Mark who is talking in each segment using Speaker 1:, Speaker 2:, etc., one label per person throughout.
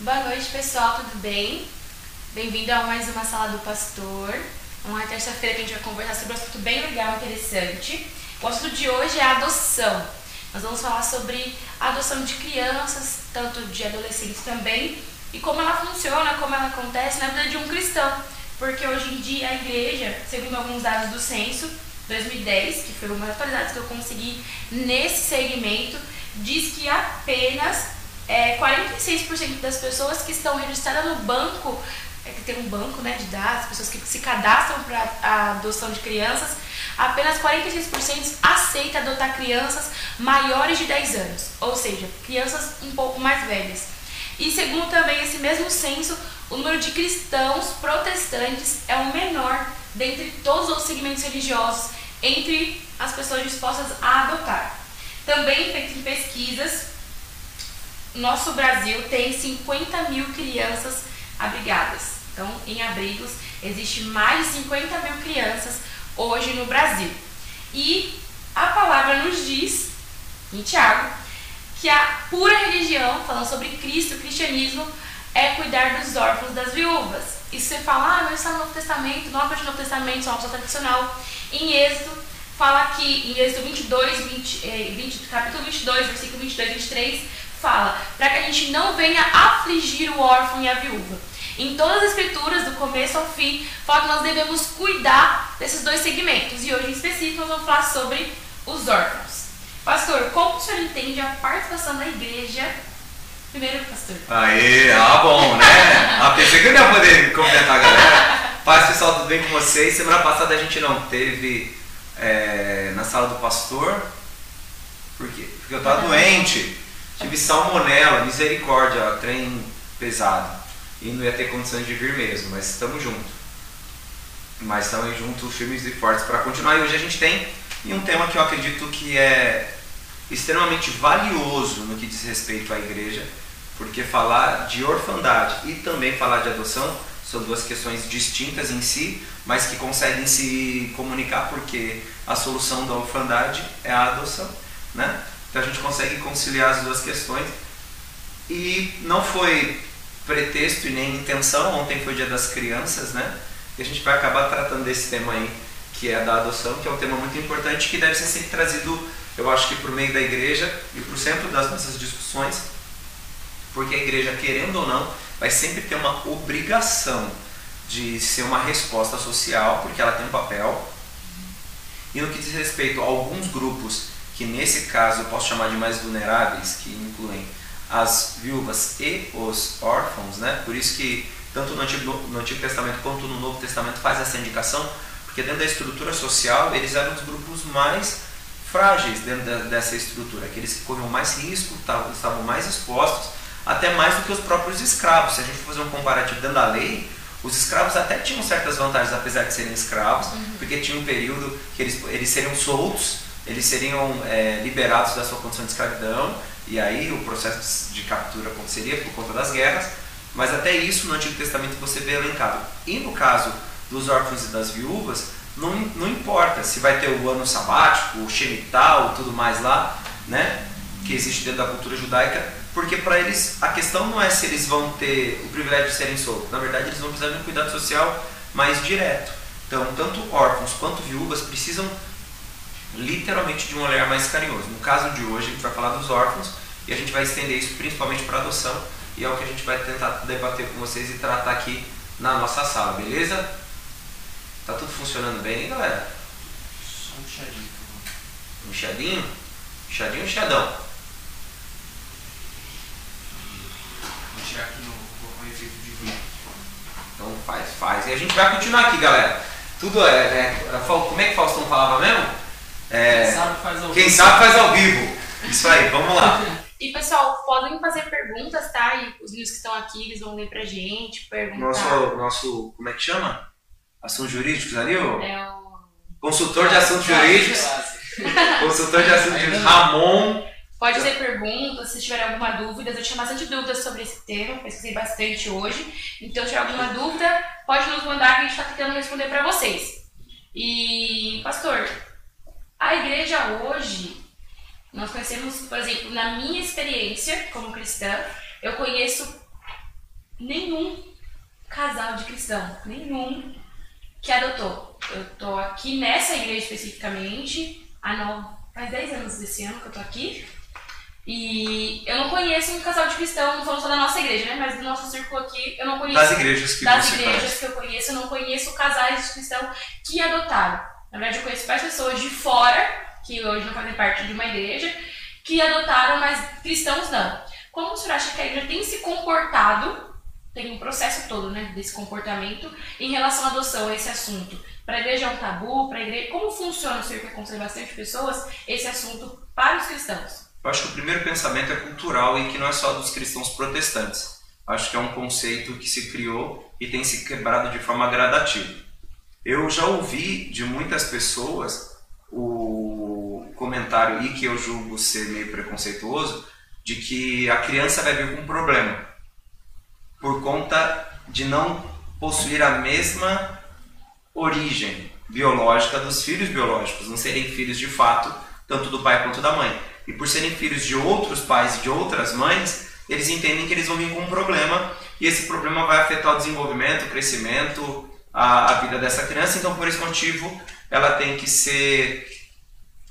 Speaker 1: Boa noite, pessoal, tudo bem? Bem-vindo a mais uma Sala do Pastor. Uma terça-feira que a gente vai conversar sobre um assunto bem legal, interessante. O assunto de hoje é a adoção. Nós vamos falar sobre a adoção de crianças, tanto de adolescentes também, e como ela funciona, como ela acontece na vida de um cristão. Porque hoje em dia a igreja, segundo alguns dados do censo 2010, que foi uma das atualizadas que eu consegui nesse segmento, diz que apenas é, 46% das pessoas que estão registradas no banco, é que tem um banco né, de dados, pessoas que se cadastram para a adoção de crianças, apenas 46% aceita adotar crianças maiores de 10 anos, ou seja, crianças um pouco mais velhas. E segundo também esse mesmo censo, o número de cristãos protestantes é o menor dentre todos os segmentos religiosos entre as pessoas dispostas a adotar. Também feito em pesquisas, nosso Brasil tem 50 mil crianças abrigadas. Então, em abrigos, existe mais de 50 mil crianças hoje no Brasil. E a palavra nos diz, em Tiago, que a pura religião, falando sobre Cristo, o cristianismo, é cuidar dos órfãos das viúvas. E você fala, ah, mas está no Novo Testamento, não é no Novo Testamento, isso é uma tradicional. Em Êxodo, fala aqui, em Êxodo 22, 20, 20, capítulo 22, versículo 22 e 23, fala para que a gente não venha afligir o órfão e a viúva. Em todas as escrituras, do começo ao fim, fala que nós devemos cuidar desses dois segmentos. E hoje, em específico, nós vamos falar sobre os órfãos. Pastor, como o senhor entende a participação da igreja? Primeiro, pastor.
Speaker 2: Aí, ah, bom, né? Ah, pensei que eu ia poder completar a galera. Paz, pessoal, tudo bem com vocês? Semana passada a gente não teve é, na sala do pastor. Por quê? Porque eu estava doente. Tive salmonela, misericórdia, trem pesado. E não ia ter condições de vir mesmo, mas estamos juntos. Mas estamos juntos, firmes e fortes para continuar. E hoje a gente tem um tema que eu acredito que é extremamente valioso no que diz respeito à igreja, porque falar de orfandade e também falar de adoção são duas questões distintas em si, mas que conseguem se comunicar porque a solução da orfandade é a adoção, né? Então a gente consegue conciliar as duas questões. E não foi pretexto e nem intenção, ontem foi dia das crianças, né? E a gente vai acabar tratando desse tema aí, que é da adoção, que é um tema muito importante que deve ser sempre trazido, eu acho que por meio da igreja e por centro das nossas discussões, porque a igreja, querendo ou não, vai sempre ter uma obrigação de ser uma resposta social, porque ela tem um papel. E no que diz respeito a alguns grupos que nesse caso eu posso chamar de mais vulneráveis, que incluem as viúvas e os órfãos, né? Por isso que tanto no Antigo, no Antigo Testamento quanto no Novo Testamento faz essa indicação, porque dentro da estrutura social eles eram os grupos mais frágeis dentro da, dessa estrutura, aqueles que corriam mais risco, estavam mais expostos, até mais do que os próprios escravos. Se a gente for fazer um comparativo dentro da lei, os escravos até tinham certas vantagens, apesar de serem escravos, uhum. porque tinha um período que eles, eles seriam soltos eles seriam é, liberados da sua condição de escravidão, e aí o processo de captura aconteceria por conta das guerras, mas até isso no Antigo Testamento você vê elencado. E no caso dos órfãos e das viúvas, não, não importa se vai ter o ano sabático, o Shemitah, tudo mais lá, né, que existe dentro da cultura judaica, porque para eles a questão não é se eles vão ter o privilégio de serem soltos, na verdade eles vão precisar de um cuidado social mais direto. Então, tanto órfãos quanto viúvas precisam literalmente de um olhar mais carinhoso. No caso de hoje, a gente vai falar dos órfãos e a gente vai estender isso principalmente para adoção e é o que a gente vai tentar debater com vocês e tratar aqui na nossa sala, beleza? Tá tudo funcionando bem, hein, galera?
Speaker 3: Só um
Speaker 2: favor. Um chiadinho? Chiadinho ou chiadão?
Speaker 3: Vou tirar aqui no, efeito de vídeo.
Speaker 2: Então faz, faz. E a gente vai continuar aqui, galera. Tudo é, é como é que Faustão falava mesmo?
Speaker 3: É, quem sabe faz ao
Speaker 2: quem vivo. Sabe faz ao vivo. Isso aí, vamos lá.
Speaker 1: E pessoal, podem fazer perguntas, tá? E os meninos que estão aqui, eles vão ler pra gente, perguntar.
Speaker 2: Nosso, nosso como é que chama? Assuntos jurídicos ali? O...
Speaker 1: É o...
Speaker 2: Consultor de assuntos jurídicos. Consultor de assuntos jurídicos, Ramon.
Speaker 1: Pode fazer perguntas, se tiver alguma dúvida. Eu tinha bastante dúvidas sobre esse tema, pesquisei bastante hoje. Então, se tiver alguma dúvida, pode nos mandar que a gente está tentando responder para vocês. E, pastor, a igreja hoje, nós conhecemos, por exemplo, na minha experiência como cristã, eu conheço nenhum casal de cristão, nenhum que adotou. Eu tô aqui nessa igreja especificamente, há não, faz 10 anos desse ano que eu tô aqui. E eu não conheço um casal de cristão, não falando só da nossa igreja, né? Mas do nosso círculo aqui, eu não conheço.
Speaker 2: Das igrejas que
Speaker 1: das igrejas que eu conheço, eu não conheço casais de cristão que adotaram. Na verdade, eu conheço várias pessoas de fora, que hoje não fazem parte de uma igreja, que adotaram, mas cristãos não. Como o senhor acha que a igreja tem se comportado, tem um processo todo, né, desse comportamento, em relação à adoção, a esse assunto? Para a igreja é um tabu? Para a igreja, como funciona, o senhor que aconselha bastante pessoas, esse assunto para os cristãos?
Speaker 2: Eu acho que o primeiro pensamento é cultural e que não é só dos cristãos protestantes. Acho que é um conceito que se criou e tem se quebrado de forma gradativa. Eu já ouvi de muitas pessoas o comentário, e que eu julgo ser meio preconceituoso, de que a criança vai vir com um problema por conta de não possuir a mesma origem biológica dos filhos biológicos, não serem filhos de fato, tanto do pai quanto da mãe. E por serem filhos de outros pais e de outras mães, eles entendem que eles vão vir com um problema e esse problema vai afetar o desenvolvimento, o crescimento, a, a vida dessa criança. Então, por esse motivo, ela tem que ser.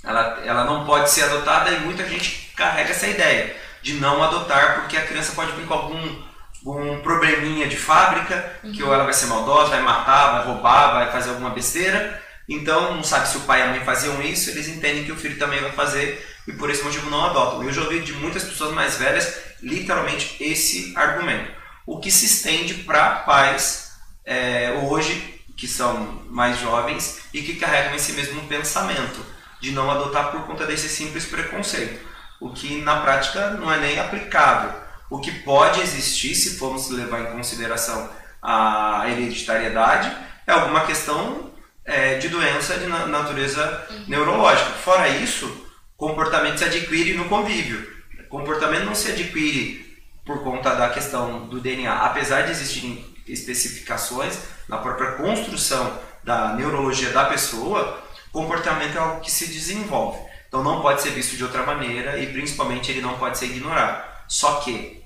Speaker 2: Ela, ela não pode ser adotada e muita gente carrega essa ideia de não adotar porque a criança pode vir com algum um probleminha de fábrica, que ou ela vai ser maldosa, vai matar, vai roubar, vai fazer alguma besteira. Então, não sabe se o pai e a mãe faziam isso, eles entendem que o filho também vai fazer e por esse motivo não adotam. Eu já ouvi de muitas pessoas mais velhas, literalmente, esse argumento. O que se estende para pais é, hoje, que são mais jovens e que carregam esse mesmo pensamento de não adotar por conta desse simples preconceito. O que na prática não é nem aplicável. O que pode existir, se formos levar em consideração a hereditariedade, é alguma questão é, de doença de na- natureza neurológica. Fora isso, comportamento se adquire no convívio. Comportamento não se adquire por conta da questão do DNA, apesar de existirem especificações na própria construção da neurologia da pessoa, comportamento é algo que se desenvolve. Então não pode ser visto de outra maneira e principalmente ele não pode ser ignorado. Só que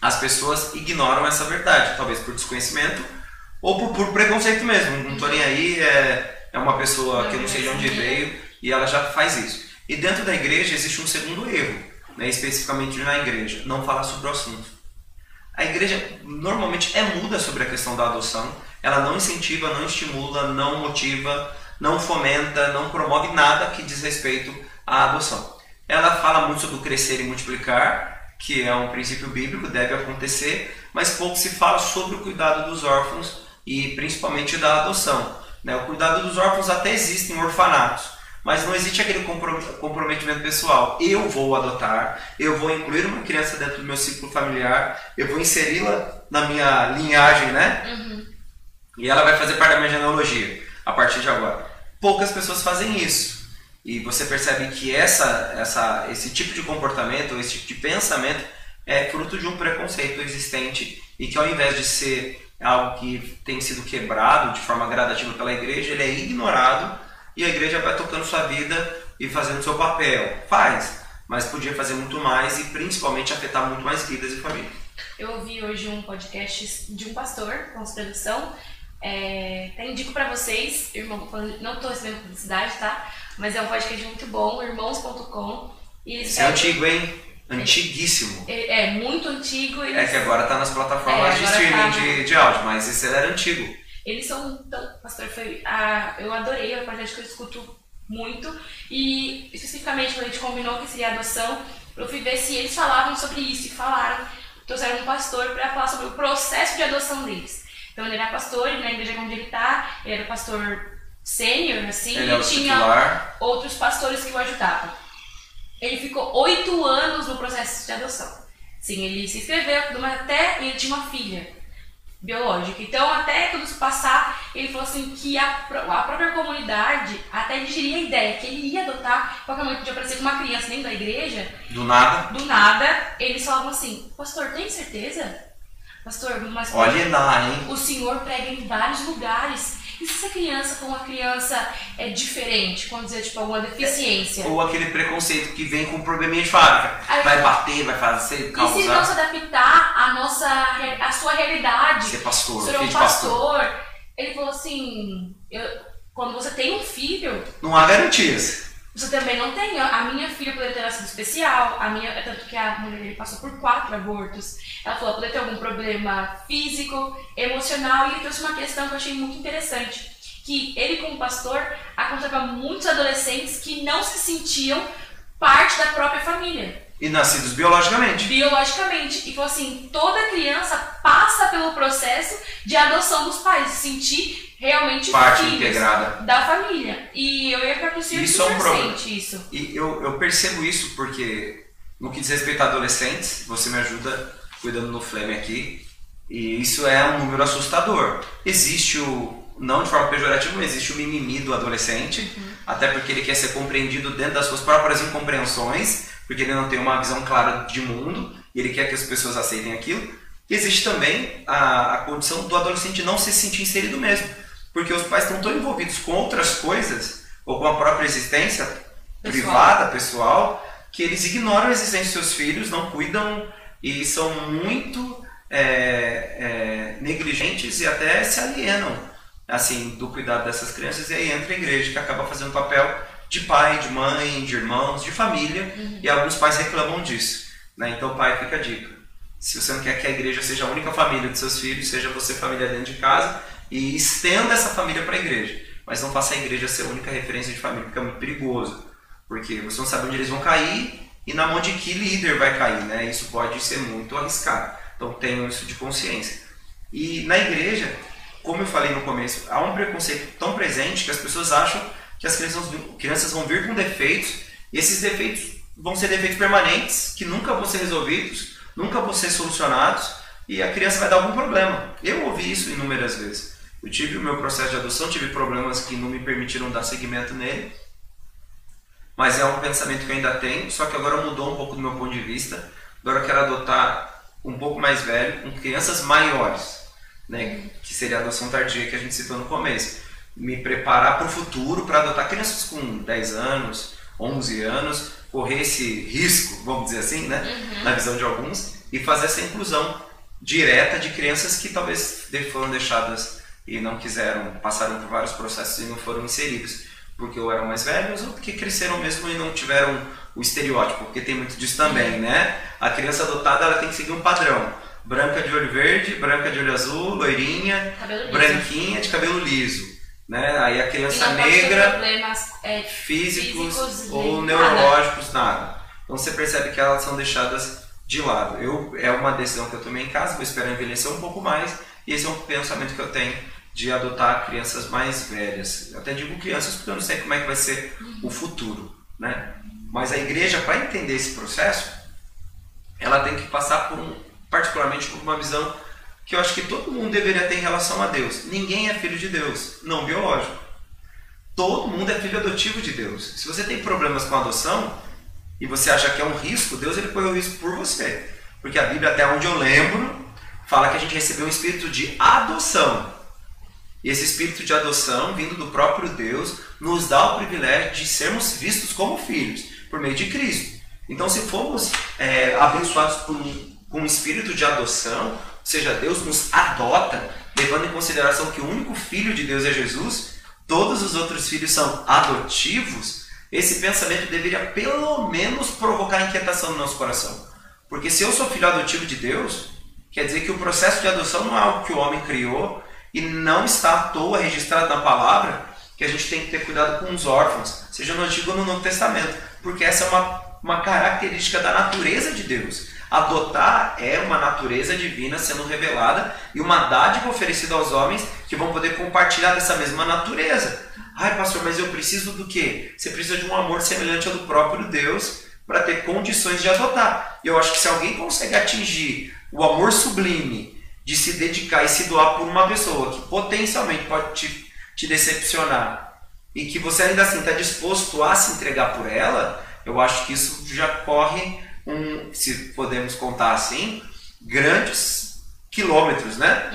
Speaker 2: as pessoas ignoram essa verdade, talvez por desconhecimento ou por, por preconceito mesmo. Não tô nem aí, é, é uma pessoa que eu não sei de onde veio e ela já faz isso. E dentro da igreja existe um segundo erro, né, especificamente na igreja, não falar sobre o assunto. A igreja normalmente é muda sobre a questão da adoção, ela não incentiva, não estimula, não motiva, não fomenta, não promove nada que diz respeito à adoção. Ela fala muito sobre o crescer e multiplicar, que é um princípio bíblico, deve acontecer, mas pouco se fala sobre o cuidado dos órfãos e principalmente da adoção. né? O cuidado dos órfãos até existe em orfanatos, mas não existe aquele compro- comprometimento pessoal. Eu vou adotar, eu vou incluir uma criança dentro do meu ciclo familiar, eu vou inseri-la na minha linhagem, né? E ela vai fazer parte da minha genealogia a partir de agora. Poucas pessoas fazem isso. E você percebe que essa, essa, esse tipo de comportamento, esse tipo de pensamento é fruto de um preconceito existente e que ao invés de ser algo que tem sido quebrado de forma gradativa pela igreja, ele é ignorado e a igreja vai tocando sua vida e fazendo seu papel. Faz, mas podia fazer muito mais e principalmente afetar muito mais vidas e famílias.
Speaker 1: Eu ouvi hoje um podcast de um pastor, com tradução. É, até indico pra vocês, irmão, não tô recebendo publicidade, tá? Mas é um podcast muito bom, irmãos.com.
Speaker 2: Esse é antigo, hein? Antiguíssimo.
Speaker 1: É, é muito antigo.
Speaker 2: É
Speaker 1: Eles,
Speaker 2: que agora tá nas plataformas
Speaker 1: É,
Speaker 2: de
Speaker 1: agora
Speaker 2: streaming
Speaker 1: tá.
Speaker 2: de, de áudio, mas esse era antigo.
Speaker 1: Eles são tão. Pastor, foi. A, eu adorei, é um podcast que eu escuto muito. E especificamente quando a gente combinou que seria adoção, eu fui ver se eles falavam sobre isso. E falaram, trouxeram um pastor para falar sobre o processo de adoção deles. Então ele era pastor, e na igreja onde ele tá, ele era pastor sênior, assim,
Speaker 2: Ele
Speaker 1: e tinha
Speaker 2: titular.
Speaker 1: outros pastores que o ajudavam. Ele ficou oito anos no processo de adoção. Sim, ele se inscreveu, mas até ele tinha uma filha biológica. Então, até tudo isso passar, ele falou assim que a, a própria comunidade até digeria a ideia que ele ia adotar, qualquer momento podia aparecer com uma criança dentro da igreja,
Speaker 2: Do nada.
Speaker 1: do nada, eles falavam assim, pastor, tem certeza? Pastor, mas
Speaker 2: Olhe lá, hein?
Speaker 1: o senhor prega em vários lugares. E se essa criança com uma criança é diferente, quando dizer, tipo, alguma deficiência?
Speaker 2: Ou aquele preconceito que vem com um probleminha de fábrica.
Speaker 1: Aí-
Speaker 2: Vai bater, vai fazer,
Speaker 1: E se não
Speaker 2: causar.
Speaker 1: se adaptar à nossa, à sua realidade?
Speaker 2: Ser pastor,
Speaker 1: Ser um
Speaker 2: pastor.
Speaker 1: pastor. Ele falou assim, eu- quando você tem um filho,
Speaker 2: Não há garantias.
Speaker 1: Você também não tem. A minha filha poderia ter nascido especial. A minha, tanto que a mulher dele passou por quatro abortos. Ela falou poderia ter algum problema físico, emocional. E ele trouxe uma questão que eu achei muito interessante. Que ele, como pastor, aconselhava muitos adolescentes que não se sentiam parte da própria família,
Speaker 2: E nascidos biologicamente.
Speaker 1: biologicamente. E falou assim: toda criança passa pelo processo de adoção dos pais, sentir realmente
Speaker 2: Parte integrada.
Speaker 1: da família. E eu ia para o senhor
Speaker 2: Isso é um problema.
Speaker 1: sente isso.
Speaker 2: E eu, eu percebo isso porque, no que diz respeito a adolescentes, você me ajuda cuidando no Flame aqui, e isso é um número assustador. Existe o, não de forma pejorativa, mas existe o mimimi do adolescente, até porque ele quer ser compreendido dentro das suas próprias incompreensões, porque ele não tem uma visão clara de mundo, e ele quer que as pessoas aceitem aquilo. E existe também a, a condição do adolescente não se sentir inserido mesmo, porque os pais estão tão envolvidos com outras coisas, ou com a própria existência privada, pessoal, que eles ignoram a existência dos seus filhos, não cuidam e são muito é, é, negligentes e até se alienam assim do cuidado dessas crianças e aí entra a igreja que acaba fazendo papel de pai, de mãe, de irmãos, de família e alguns pais reclamam disso. Né? Então, pai, fica a dica. Se você não quer que a igreja seja a única família de seus filhos, seja você família dentro de casa e estenda essa família para a igreja. Mas não faça a igreja ser a única referência de família, porque é muito perigoso. Porque você não sabe onde eles vão cair e na mão de que líder vai cair, né? Isso pode ser muito arriscado. Então tenham isso de consciência. E na igreja, como eu falei no começo, há um preconceito tão presente que as pessoas acham que as crianças, crianças vão vir com defeitos e esses defeitos vão ser defeitos permanentes que nunca vão ser resolvidos, nunca vão ser solucionados e a criança vai dar algum problema. Eu ouvi isso inúmeras vezes. Eu tive o meu processo de adoção, tive problemas que não me permitiram dar seguimento nele, mas é um pensamento que eu ainda tenho, só que agora mudou um pouco do meu ponto de vista. Agora eu quero adotar um pouco mais velho, com crianças maiores, né, que seria a adoção tardia que a gente citou no começo. Me preparar para o futuro para adotar crianças com 10 anos, 11 anos, correr esse risco, vamos dizer assim, né, na visão de alguns, e fazer essa inclusão direta de crianças que talvez foram deixadas e não quiseram, passaram por vários processos e não foram inseridos porque ou eram mais velhos ou porque cresceram mesmo e não tiveram o estereótipo, porque tem muito disso também, né? A criança adotada ela tem que seguir um padrão. Branca de olho verde, branca de olho azul, loirinha, branquinha de cabelo liso, né? Aí a criança negra,
Speaker 1: problemas é,
Speaker 2: físicos,
Speaker 1: Físicos,
Speaker 2: ou neurológicos, nada. Então você percebe que elas são deixadas de lado. Eu, é uma decisão que eu tomei em casa, vou esperar envelhecer um pouco mais, e esse é um pensamento que eu tenho de adotar crianças mais velhas. Eu até digo crianças porque eu não sei como é que vai ser o futuro, né? Mas a igreja, para entender esse processo, ela tem que passar por um, particularmente por uma visão que eu acho que todo mundo deveria ter em relação a Deus. Ninguém é filho de Deus, não biológico. Todo mundo é filho adotivo de Deus. Se você tem problemas com a adoção e você acha que é um risco, Deus ele põe o risco por você. Porque a Bíblia, até onde eu lembro, fala que a gente recebeu um espírito de adoção. E esse espírito de adoção, vindo do próprio Deus, nos dá o privilégio de sermos vistos como filhos, por meio de Cristo. Então, se formos é, abençoados com um espírito de adoção, seja, Deus nos adota, levando em consideração que o único filho de Deus é Jesus, todos os outros filhos são adotivos, esse pensamento deveria pelo menos provocar inquietação no nosso coração. Porque se eu sou filho adotivo de Deus, quer dizer que o processo de adoção não é algo que o homem criou e não está à toa registrado na palavra, que a gente tem que ter cuidado com os órfãos, seja no Antigo ou no Novo Testamento, porque essa é uma, uma característica da natureza de Deus. Adotar é uma natureza divina sendo revelada e uma dádiva oferecida aos homens que vão poder compartilhar dessa mesma natureza. Ai, pastor, mas eu preciso do quê? Você precisa de um amor semelhante ao do próprio Deus para ter condições de adotar. Eu acho que se alguém consegue atingir o amor sublime de se dedicar e se doar por uma pessoa que potencialmente pode te, te decepcionar e que você ainda assim está disposto a se entregar por ela, eu acho que isso já corre um, se podemos contar assim, grandes quilômetros, né?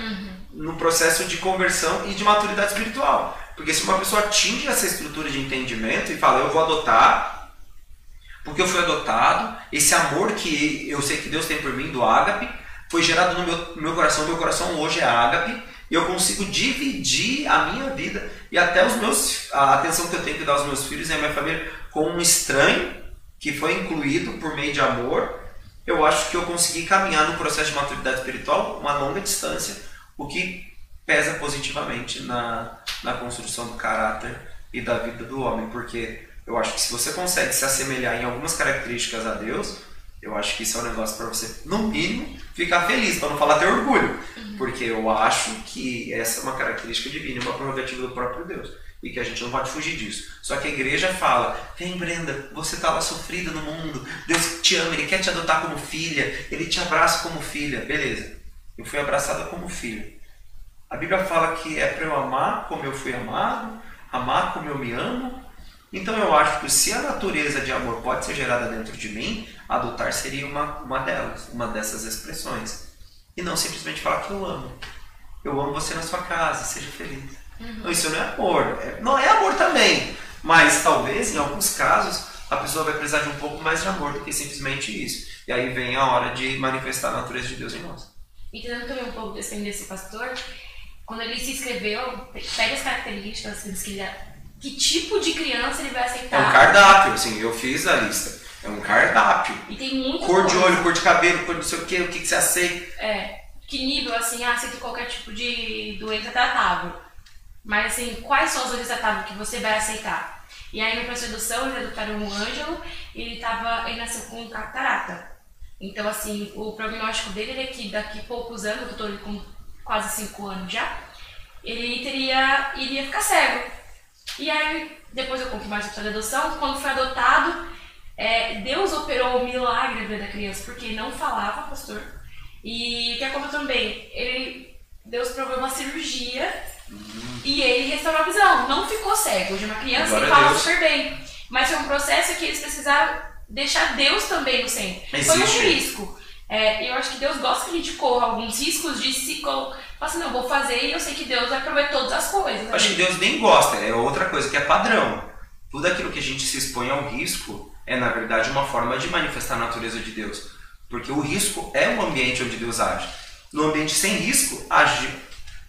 Speaker 2: no processo de conversão e de maturidade espiritual. Porque se uma pessoa atinge essa estrutura de entendimento e fala, eu vou adotar, porque eu fui adotado, esse amor que eu sei que Deus tem por mim, do ágape, foi gerado no meu, no meu coração, meu coração hoje é ágape, e eu consigo dividir a minha vida e até os meus, a atenção que eu tenho que dar aos meus filhos e à minha família com um estranho que foi incluído por meio de amor, eu acho que eu consegui caminhar no processo de maturidade espiritual uma longa distância, o que pesa positivamente na, na construção do caráter e da vida do homem, porque eu acho que se você consegue se assemelhar em algumas características a Deus, eu acho que isso é um negócio para você, no mínimo, ficar feliz, para não falar ter orgulho, uhum. porque eu acho que essa é uma característica divina, uma prerrogativa do próprio Deus e que a gente não pode fugir disso. Só que a igreja fala: vem Brenda, você está lá sofrida no mundo, Deus te ama, Ele quer te adotar como filha, Ele te abraça como filha. Beleza, eu fui abraçada como filha. A Bíblia fala que é para eu amar como eu fui amado, amar como eu me amo. Então eu acho que se a natureza de amor pode ser gerada dentro de mim, adotar seria uma, uma delas, uma dessas expressões. E não simplesmente falar que eu amo. Eu amo você na sua casa, seja feliz. Uhum. isso não é amor. É, não é amor também. Mas talvez, em alguns casos, a pessoa vai precisar de um pouco mais de amor do que simplesmente isso. E aí vem a hora de manifestar a natureza de Deus em nós.
Speaker 1: Entendendo também um pouco desse, desse pastor, quando ele se inscreveu, pega as características que ele que tipo de criança ele vai aceitar.
Speaker 2: É um cardápio, assim, eu fiz a lista. É um cardápio.
Speaker 1: E tem muito.
Speaker 2: Cor coisa. de olho, cor de cabelo, cor de não sei o que, o que, que você aceita.
Speaker 1: É. Que nível, assim, ah, aceita qualquer tipo de doença tratável. Mas assim, quais são doenças tratáveis que você vai aceitar? E aí no processo de adoção, eles adotaram um Ângelo e ele, tava, ele nasceu com catarata. Então, assim, o prognóstico dele é que daqui a poucos anos, eu tô com quase 5 anos já, ele teria, iria ficar cego. E aí, depois eu conto mais o processo de adoção, quando foi adotado, é, Deus operou o milagre da criança, porque ele não falava, pastor. E o que aconteceu também? Ele, Deus provou uma cirurgia e ele restaurou a visão. Não ficou cego. Hoje é uma criança Glória e fala super bem. Mas foi um processo que eles precisaram deixar Deus também no centro. Existe. Foi um risco. É, eu acho que Deus gosta que a gente corra alguns riscos de se colocar. Assim, não, vou fazer e eu sei que Deus vai prover todas as coisas.
Speaker 2: Acho que Deus nem gosta, é outra coisa que é padrão. Tudo aquilo que a gente se expõe ao risco é, na verdade, uma forma de manifestar a natureza de Deus. Porque o risco é o ambiente onde Deus age. No ambiente sem risco, age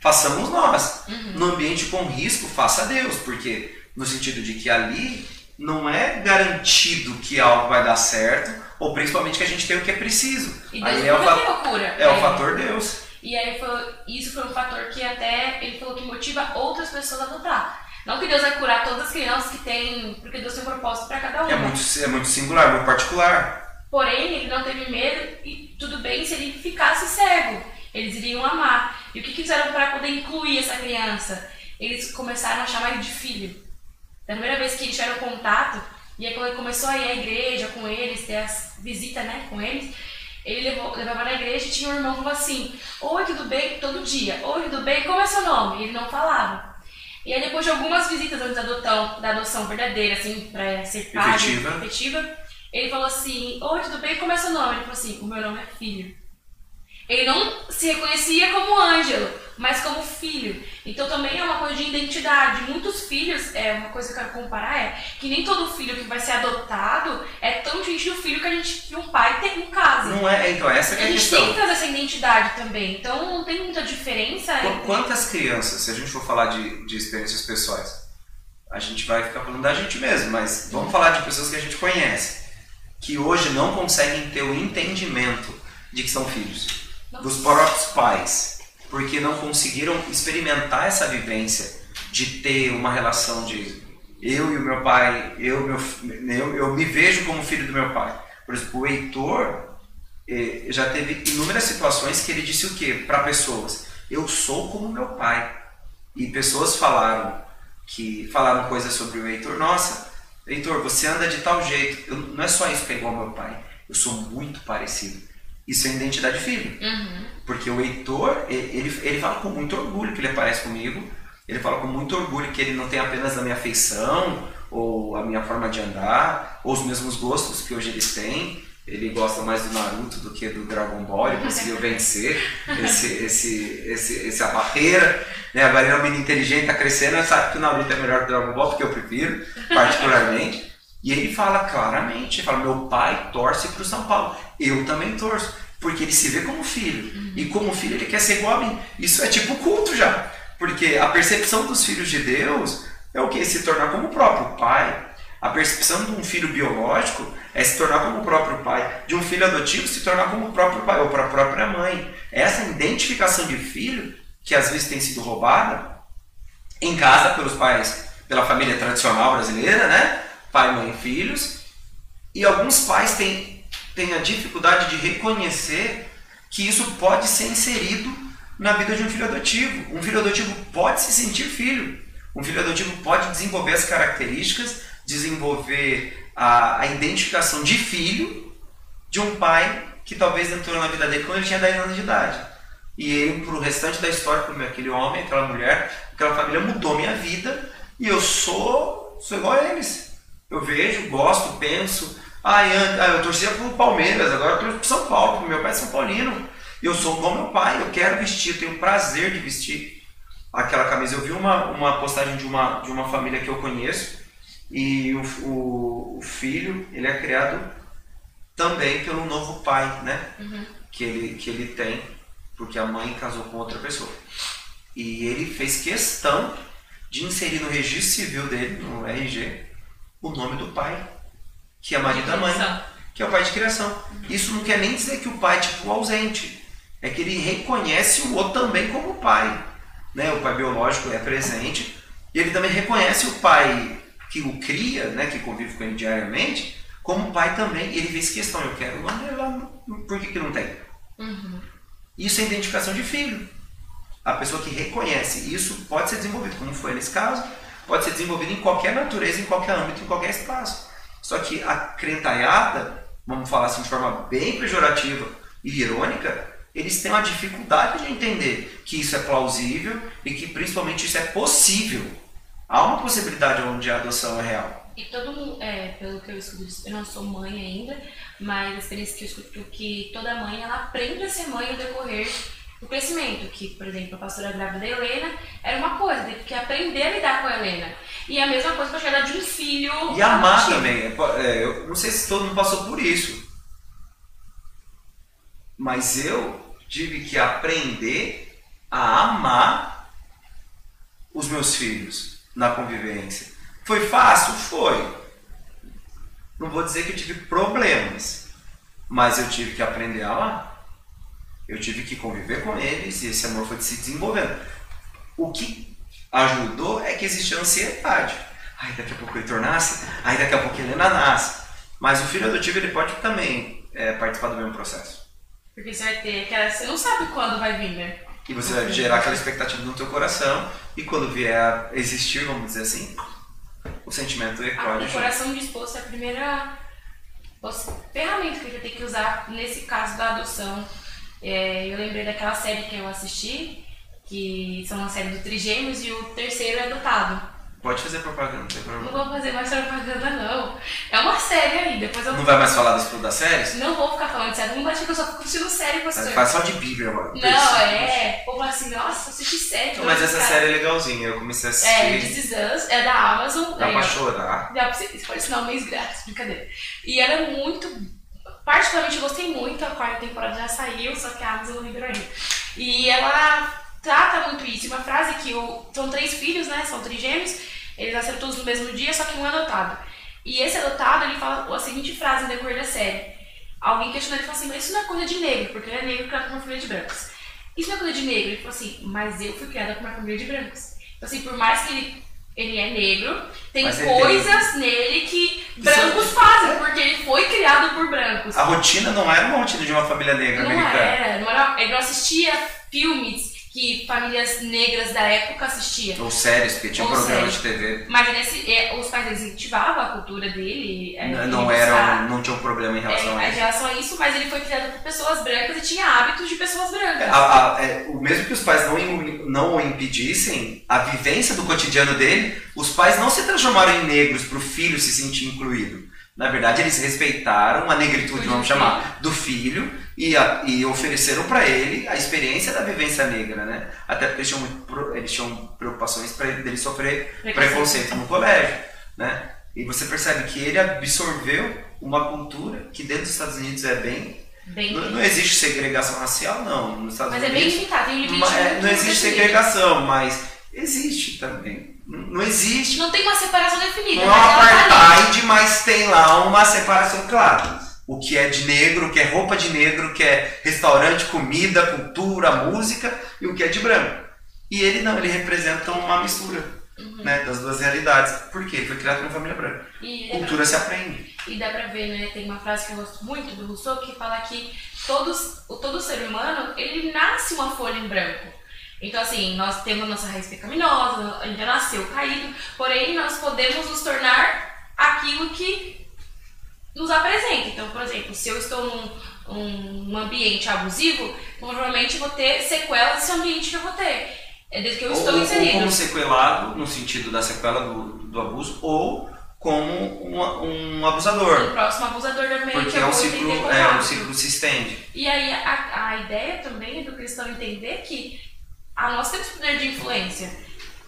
Speaker 2: façamos nós. Uhum. No ambiente com risco, faça Deus, porque no sentido de que ali não é garantido que algo vai dar certo, ou principalmente que a gente tem o que é preciso.
Speaker 1: E Deus aí é, o, loucura.
Speaker 2: é, é o fator Deus.
Speaker 1: E aí foi, isso foi um fator que até ele falou que motiva outras pessoas a adotar. Não que Deus vai curar todas as crianças que têm, porque Deus tem um propósito para cada uma.
Speaker 2: É muito, é muito singular, muito particular.
Speaker 1: Porém, ele não teve medo e tudo bem se ele ficasse cego. Eles iriam amar. E o que fizeram para poder incluir essa criança? Eles começaram a chamar ele de filho. Da primeira vez que eles tiveram contato, e aí quando ele começou a ir à igreja com eles, ter as visitas né, com eles, ele levou, levava na igreja e tinha um irmão que falou assim: Oi, tudo bem? Todo dia. Oi, tudo bem? Como é seu nome? E ele não falava. E aí depois de algumas visitas antes da adoção, da adoção verdadeira, assim, para ser pai, efetiva. efetiva, ele falou assim: Oi, tudo bem? Como é seu nome? Ele falou assim: O meu nome é Filho. Ele não se reconhecia como Ângelo, mas como filho. Então também é uma coisa de identidade. Muitos filhos, é uma coisa que eu quero comparar é que nem todo filho que vai ser adotado é tão diferente do filho que a gente que um pai tem em casa.
Speaker 2: Não é, então essa é a,
Speaker 1: a
Speaker 2: gente
Speaker 1: tem que trazer essa identidade também. Então não tem muita diferença.
Speaker 2: Qu quantas crianças, se a gente for falar de, de experiências pessoais, a gente vai ficar falando da gente mesmo, mas vamos falar de pessoas que a gente conhece, que hoje não conseguem ter o entendimento de que são filhos dos próprios pais, porque não conseguiram experimentar essa vivência de ter uma relação de eu e o meu pai, eu, meu, eu, eu me vejo como filho do meu pai. Por exemplo, o Heitor eh, já teve inúmeras situações que ele disse o quê? Para pessoas, eu sou como meu pai. E pessoas falaram que falaram coisas sobre o Heitor. Nossa, Heitor, você anda de tal jeito. Eu, não é só isso que é igual ao meu pai. Eu sou muito parecido. Isso é identidade filho. Uhum. Porque o Heitor, ele, ele fala com muito orgulho que ele aparece comigo. Ele fala com muito orgulho que ele não tem apenas a minha afeição ou a minha forma de andar, ou os mesmos gostos que hoje eles têm. Ele gosta mais do Naruto do que do Dragon Ball, ele conseguiu vencer esse, esse, esse, essa barreira. Né? Agora ele é um menino inteligente, está crescendo, sabe que o Naruto é melhor que o Dragon Ball, porque eu prefiro, particularmente. E ele fala claramente, ele fala, meu pai torce para o São Paulo, eu também torço, porque ele se vê como filho, e como filho ele quer ser igual a mim. Isso é tipo culto já, porque a percepção dos filhos de Deus é o que? Se tornar como o próprio pai. A percepção de um filho biológico é se tornar como o próprio pai. De um filho adotivo, se tornar como o próprio pai ou para a própria mãe. Essa identificação de filho, que às vezes tem sido roubada em casa pelos pais, pela família tradicional brasileira, né? Pai, mãe e filhos. E alguns pais têm, têm a dificuldade de reconhecer que isso pode ser inserido na vida de um filho adotivo. Um filho adotivo pode se sentir filho. Um filho adotivo pode desenvolver as características, desenvolver a, a identificação de filho de um pai que talvez entrou na vida dele quando ele tinha 10 anos de idade. E ele, para o restante da história, como aquele homem, aquela mulher, aquela família mudou minha vida e eu sou, sou igual a eles. Eu vejo, gosto, penso. Ah, eu, eu torcia para o Palmeiras, agora eu torço para São Paulo, porque meu pai é São Paulino. Eu sou igual meu pai, eu quero vestir, eu tenho prazer de vestir aquela camisa. Eu vi uma, uma postagem de uma, de uma família que eu conheço e o, o, o filho, ele é criado também pelo novo pai, né? Uhum. Que, ele, que ele tem, porque a mãe casou com outra pessoa. E ele fez questão de inserir no registro civil dele, no RG, o nome do pai, que é marido da mãe, que é o pai de criação. Isso não quer nem dizer que o pai é tipo ausente, é que ele reconhece o outro também como pai né, o pai biológico é presente, e ele também reconhece o pai que o cria, né, que convive com ele diariamente, como pai também. E ele fez questão, eu quero lá, por que, que não tem? Uhum. Isso é identificação de filho. A pessoa que reconhece isso pode ser desenvolvido, como foi nesse caso, pode ser desenvolvido em qualquer natureza, em qualquer âmbito, em qualquer espaço. Só que a crentaiada, vamos falar assim de forma bem pejorativa e irônica, eles têm uma dificuldade de entender que isso é plausível e que principalmente isso é possível. Há uma possibilidade onde a adoção é real.
Speaker 1: E todo mundo, é, pelo que eu escuto, eu não sou mãe ainda, mas a experiência que eu escuto que toda mãe ela aprende a ser mãe no decorrer do crescimento. Que, por exemplo, a pastora grávida da Helena era uma coisa, teve que aprender a lidar com a Helena. E a mesma coisa para chegar de um filho.
Speaker 2: E amar também. É, eu não sei se todo mundo passou por isso. Mas eu tive que aprender a amar os meus filhos na convivência. Foi fácil? Foi. Não vou dizer que eu tive problemas, mas eu tive que aprender a amar. Eu tive que conviver com eles e esse amor foi se desenvolvendo. O que ajudou é que existia ansiedade. Ai, daqui a pouco o Heitor nasce, ai, daqui a pouco a Helena nasce. Mas o filho adotivo ele pode também é, participar do mesmo processo.
Speaker 1: Porque você vai ter aquela. Você não sabe quando vai vir, né?
Speaker 2: E você vai gerar aquela expectativa no teu coração e quando vier a existir, vamos dizer assim, o sentimento eclode.
Speaker 1: Ah, o coração disposto é a primeira ferramenta que a gente tem que usar nesse caso da adoção. É, eu lembrei daquela série que eu assisti, que são uma série do Trigêmeos e o terceiro é adotado.
Speaker 2: Pode fazer propaganda, não tem problema.
Speaker 1: Não vou fazer mais propaganda, não. É uma série aí, depois eu.
Speaker 2: Não vai mais falar das, das séries?
Speaker 1: Não vou ficar falando de série, não acha que eu só fico assistindo série com você.
Speaker 2: Faz só de Bíblia agora.
Speaker 1: Não, é. O povo assim, nossa, assisti série.
Speaker 2: Não, mas essa cara. série é legalzinha, eu comecei a assistir.
Speaker 1: É, This Is Us, é da Amazon.
Speaker 2: Dá
Speaker 1: é,
Speaker 2: pra chorar.
Speaker 1: Dá pra você, pode assinar um mês grátis, brincadeira. E ela é muito. Particularmente eu gostei muito, a quarta temporada já saiu, só que a Amazon não liberou ainda. E ela trata muito isso. Uma frase que o, são três filhos, né? São trigêmeos eles nasceram todos no mesmo dia, só que um é adotado. E esse adotado, ele fala a seguinte frase no decorrer da série. Alguém questionou ele falou assim, mas isso não é coisa de negro, porque ele é negro criado com uma família de brancos. Isso não é coisa de negro. Ele falou assim, mas eu fui criada com uma família de brancos. Então assim, por mais que ele, ele é negro, tem coisas tem... nele que brancos isso... fazem, porque ele foi criado por brancos.
Speaker 2: A rotina não era uma rotina de uma família negra
Speaker 1: não
Speaker 2: americana.
Speaker 1: Era, não era, ele não assistia filmes que famílias negras da época assistiam.
Speaker 2: Ou séries, porque tinha um
Speaker 1: Ou
Speaker 2: programa
Speaker 1: séries.
Speaker 2: de TV.
Speaker 1: Mas nesse, é, os pais eles incentivavam a cultura dele. é,
Speaker 2: Não,
Speaker 1: buscar,
Speaker 2: era, não tinha um problema em relação
Speaker 1: é,
Speaker 2: a
Speaker 1: em
Speaker 2: isso.
Speaker 1: relação a isso, mas ele foi criado por pessoas brancas e tinha hábitos de pessoas brancas.
Speaker 2: A- a- é, o mesmo que os pais não, não o impedissem, a vivência do cotidiano dele, os pais não se transformaram em negros para o filho se sentir incluído. Na verdade, eles respeitaram a negritude, vamos chamar, do filho e, a- e ofereceram para ele a experiência da vivência negra, né? Até porque eles tinham, muito eles tinham preocupações para ele sofrer
Speaker 1: Preconceito.
Speaker 2: no colégio, né? E você percebe que ele absorveu uma cultura que dentro dos Estados Unidos é bem
Speaker 1: Bem,
Speaker 2: não, não existe segregação racial, não. Nos Estados
Speaker 1: mas é bem
Speaker 2: Unidos.
Speaker 1: limitado, tem limite
Speaker 2: mas, é, não existe segregação, mas existe também. Não, existe.
Speaker 1: Não tem uma separação definida,
Speaker 2: Não é um
Speaker 1: mas ela tá
Speaker 2: apartheid, mas tem lá uma separação clara. O que é de negro, o que é roupa de negro, o que é restaurante, comida, cultura, música, e o que é de branco. E ele não, ele representa uma mistura
Speaker 1: Uhum.
Speaker 2: né, das duas realidades. Por quê? Foi criado numa família branca.
Speaker 1: E dá, pra,
Speaker 2: Cultura se aprende.
Speaker 1: e dá pra ver, né? Tem uma frase que eu gosto muito do Rousseau que fala que todos, todo ser humano, ele nasce uma folha em branco. Então, assim, nós temos nossa raiz pecaminosa, a gente já nasceu caído, porém nós podemos nos tornar aquilo que nos apresenta. Então, por exemplo, se eu estou num um ambiente abusivo, provavelmente vou ter sequelas desse ambiente que eu vou ter. É desde que eu estou
Speaker 2: ou, ou
Speaker 1: inserido.
Speaker 2: como sequelado, no sentido da sequela do, do abuso, ou como uma- um abusador.
Speaker 1: O próximo abusador também que
Speaker 2: Porque é um ciclo, é, um ciclo se estende.
Speaker 1: E aí a, a ideia também é do cristão entender que a nós temos poder de influência.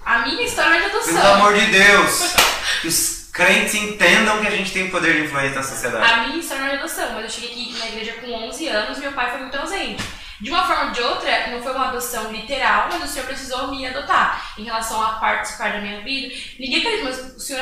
Speaker 1: A minha história é de adoção.
Speaker 2: Pelo amor de Deus, que os crentes entendam que a gente tem poder de influência na sociedade.
Speaker 1: A minha história é de adoção, mas eu cheguei aqui na igreja com 11 anos meu pai foi muito ausente. De uma forma ou de outra, não foi uma adoção literal, mas o senhor precisou me adotar. Em relação a participar da minha vida, ninguém acredita, mas o senhor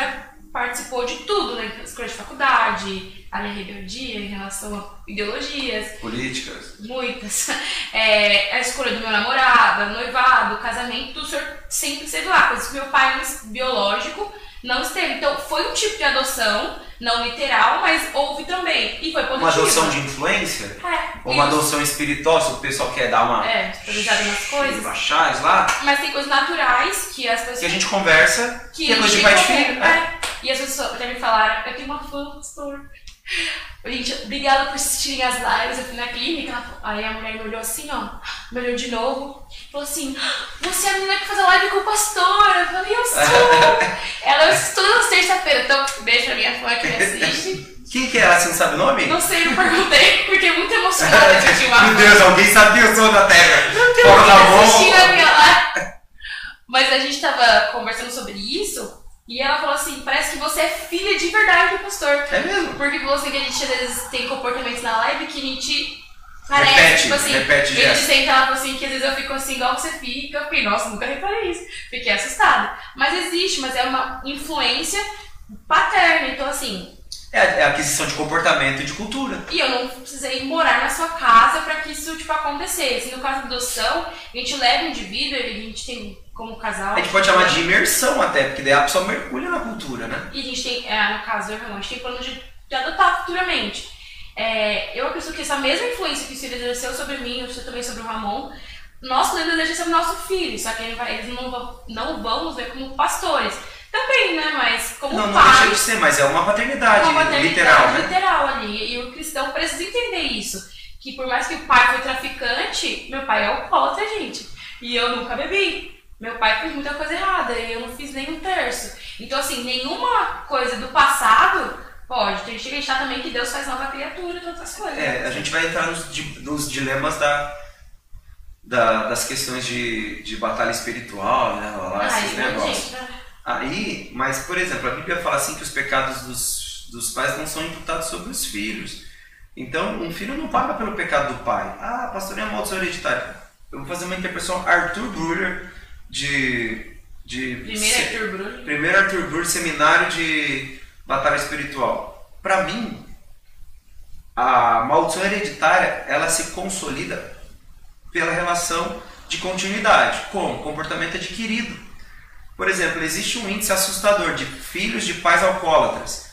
Speaker 1: participou de tudo, né? Escolha de faculdade, a minha rebeldia em relação a ideologias,
Speaker 2: Políticas.
Speaker 1: muitas. É, a escolha do meu namorado, noivado, casamento, o senhor sempre esteve lá, coisas que meu pai não- biológico não esteve. Então foi um tipo de adoção, não literal, mas houve também. E foi positiva.
Speaker 2: Uma adoção de influência?
Speaker 1: É,
Speaker 2: Ou uma
Speaker 1: isso.
Speaker 2: adoção espiritual, se o pessoal quer dar uma.
Speaker 1: É, especializada nas coisas.
Speaker 2: Baixar lá,
Speaker 1: Mas tem coisas naturais que as pessoas.
Speaker 2: que a gente conversa,
Speaker 1: que
Speaker 2: que é coisa de
Speaker 1: tem
Speaker 2: pai e
Speaker 1: como-
Speaker 2: filho. né?
Speaker 1: é. E as pessoas até me falaram, eu tenho uma fã, pastor. Gente, obrigada por assistirem as lives. Eu fui na clínica, aí a mulher me olhou assim, ó, me olhou de novo, falou assim: Você é a menina que faz a live com o pastor. Eu falei, eu sou. ela eu as terça-feira, então beijo pra minha fã que me assiste.
Speaker 2: Quem que é ela? Você não sabe o nome?
Speaker 1: Não sei, não perguntei, porque é muito emocionante assistir uma
Speaker 2: Meu. Deus, alguém sabe que eu sou da Terra.
Speaker 1: Não tem alguém assistindo a minha live. Mas a gente tava conversando sobre isso e ela falou assim: parece que você é filha de verdade do pastor.
Speaker 2: É mesmo?
Speaker 1: Porque falou assim que a gente às vezes tem comportamentos na live que a gente parece,
Speaker 2: Repete,
Speaker 1: tipo assim,
Speaker 2: repete
Speaker 1: a gente senta ela falou assim que às vezes eu fico assim igual você fica. Eu fiquei, nossa, nunca reparei isso. Fiquei assustada. Mas existe, mas é uma influência paterna. Então assim,
Speaker 2: É a, é aquisição de comportamento e de cultura.
Speaker 1: e eu não precisei morar na sua casa para que isso tipo, acontecesse. No caso da adoção, a gente leva o indivíduo, a gente tem como casal.
Speaker 2: A gente pode chamar de imersão até, porque daí a pessoa mergulha na cultura, né?
Speaker 1: E a gente tem, é, no caso irmão, a gente tem plano de, de adotar futuramente. É, eu acredito que essa mesma influência que o Ciro exerceu sobre mim, eu também sobre o Ramon, nós podemos exercer sobre o nosso filho, só que ele vai- eles não vão, não vão nos ver como pastores. Também, né? Mas como
Speaker 2: Não, não
Speaker 1: pai.
Speaker 2: deixa de ser, mas é uma paternidade,
Speaker 1: uma maternidade
Speaker 2: literal, né?
Speaker 1: literal ali. E o cristão precisa entender isso. Que por mais que o pai foi traficante, meu pai é alcoólatra, gente. E eu nunca bebi. Meu pai fez muita coisa errada e eu não fiz nem um terço. Então, assim, nenhuma coisa do passado pode. Tem que acreditar também que Deus faz nova criatura e todas as coisas.
Speaker 2: É, a gente vai entrar nos, nos dilemas da, da- das questões de, de batalha espiritual, né? Lá,
Speaker 1: Ah,
Speaker 2: esses negócios. Aí, mas, por exemplo, a Bíblia fala assim que os pecados dos, dos pais não são imputados sobre os filhos. Então, um filho não paga pelo pecado do pai. Ah, pastor, é maldição hereditária. Eu vou fazer uma interpretação Arthur Bruller de... de
Speaker 1: Primeiro
Speaker 2: se-
Speaker 1: Arthur Bruno.
Speaker 2: Primeiro Arthur seminário de batalha espiritual. Para mim, a maldição hereditária, ela se consolida pela relação de continuidade, com comportamento adquirido. Por exemplo, existe um índice assustador de filhos de pais alcoólatras.